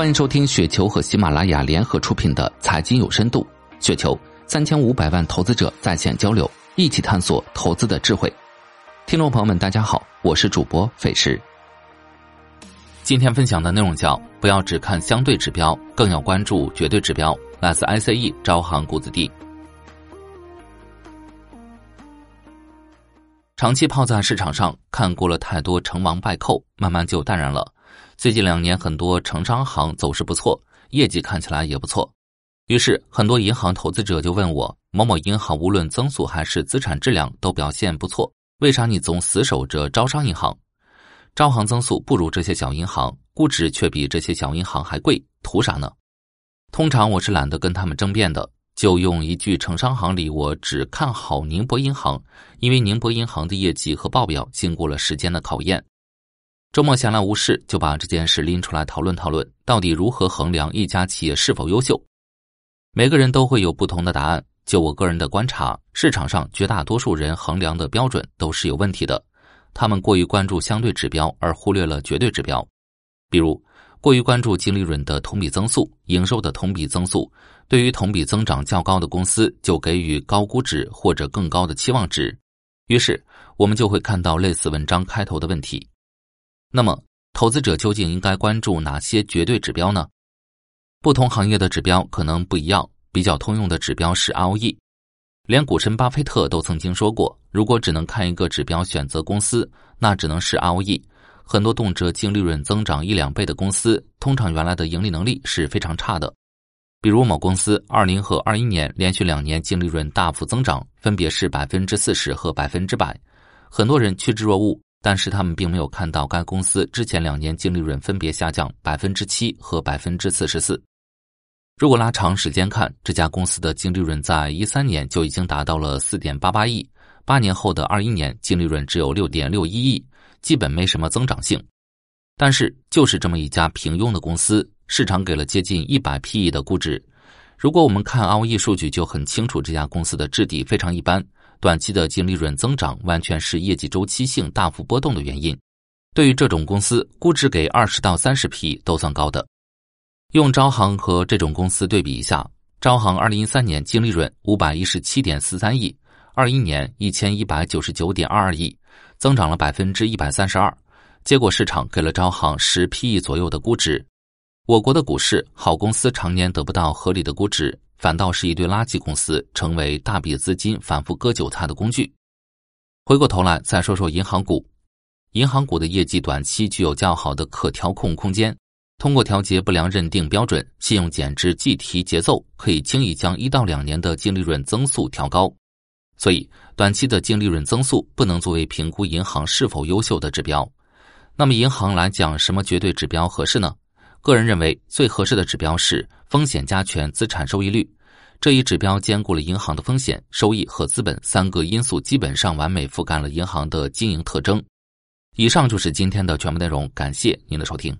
欢迎收听雪球和喜马拉雅联合出品的《财经有深度》，雪球三千五百万投资者在线交流，一起探索投资的智慧。听众朋友们，大家好，我是主播费时。今天分享的内容叫“不要只看相对指标，更要关注绝对指标”。来自 ICE 招行股子弟。长期泡在市场上，看过了太多成王败寇，慢慢就淡然了。最近两年，很多城商行走势不错，业绩看起来也不错。于是，很多银行投资者就问我：某某银行无论增速还是资产质量都表现不错，为啥你总死守着招商银行？招行增速不如这些小银行，估值却比这些小银行还贵，图啥呢？通常我是懒得跟他们争辩的，就用一句城商行里我只看好宁波银行，因为宁波银行的业绩和报表经过了时间的考验。周末闲来无事，就把这件事拎出来讨论讨论，到底如何衡量一家企业是否优秀？每个人都会有不同的答案。就我个人的观察，市场上绝大多数人衡量的标准都是有问题的。他们过于关注相对指标，而忽略了绝对指标。比如，过于关注净利润的同比增速、营收的同比增速，对于同比增长较高的公司，就给予高估值或者更高的期望值。于是，我们就会看到类似文章开头的问题。那么，投资者究竟应该关注哪些绝对指标呢？不同行业的指标可能不一样，比较通用的指标是 ROE。连股神巴菲特都曾经说过，如果只能看一个指标选择公司，那只能是 ROE。很多动辄净利润增长一两倍的公司，通常原来的盈利能力是非常差的。比如某公司二零和二一年连续两年净利润大幅增长，分别是百分之四十和百分之百，很多人趋之若鹜。但是他们并没有看到该公司之前两年净利润分别下降百分之七和百分之四十四。如果拉长时间看，这家公司的净利润在一三年就已经达到了四点八八亿，八年后的二一年净利润只有六点六一亿，基本没什么增长性。但是就是这么一家平庸的公司，市场给了接近一百 PE 的估值。如果我们看 ROE 数据，就很清楚这家公司的质地非常一般。短期的净利润增长完全是业绩周期性大幅波动的原因。对于这种公司，估值给二十到三十 P 都算高的。用招行和这种公司对比一下，招行二零一三年净利润五百一十七点四三亿，二一年一千一百九十九点二二亿，增长了百分之一百三十二。结果市场给了招行十 P 左右的估值。我国的股市，好公司常年得不到合理的估值。反倒是一堆垃圾公司，成为大笔资金反复割韭菜的工具。回过头来再说说银行股，银行股的业绩短期具有较好的可调控空间，通过调节不良认定标准、信用减值计提节奏，可以轻易将一到两年的净利润增速调高。所以，短期的净利润增速不能作为评估银行是否优秀的指标。那么，银行来讲，什么绝对指标合适呢？个人认为，最合适的指标是风险加权资产收益率。这一指标兼顾了银行的风险、收益和资本三个因素，基本上完美覆盖了银行的经营特征。以上就是今天的全部内容，感谢您的收听。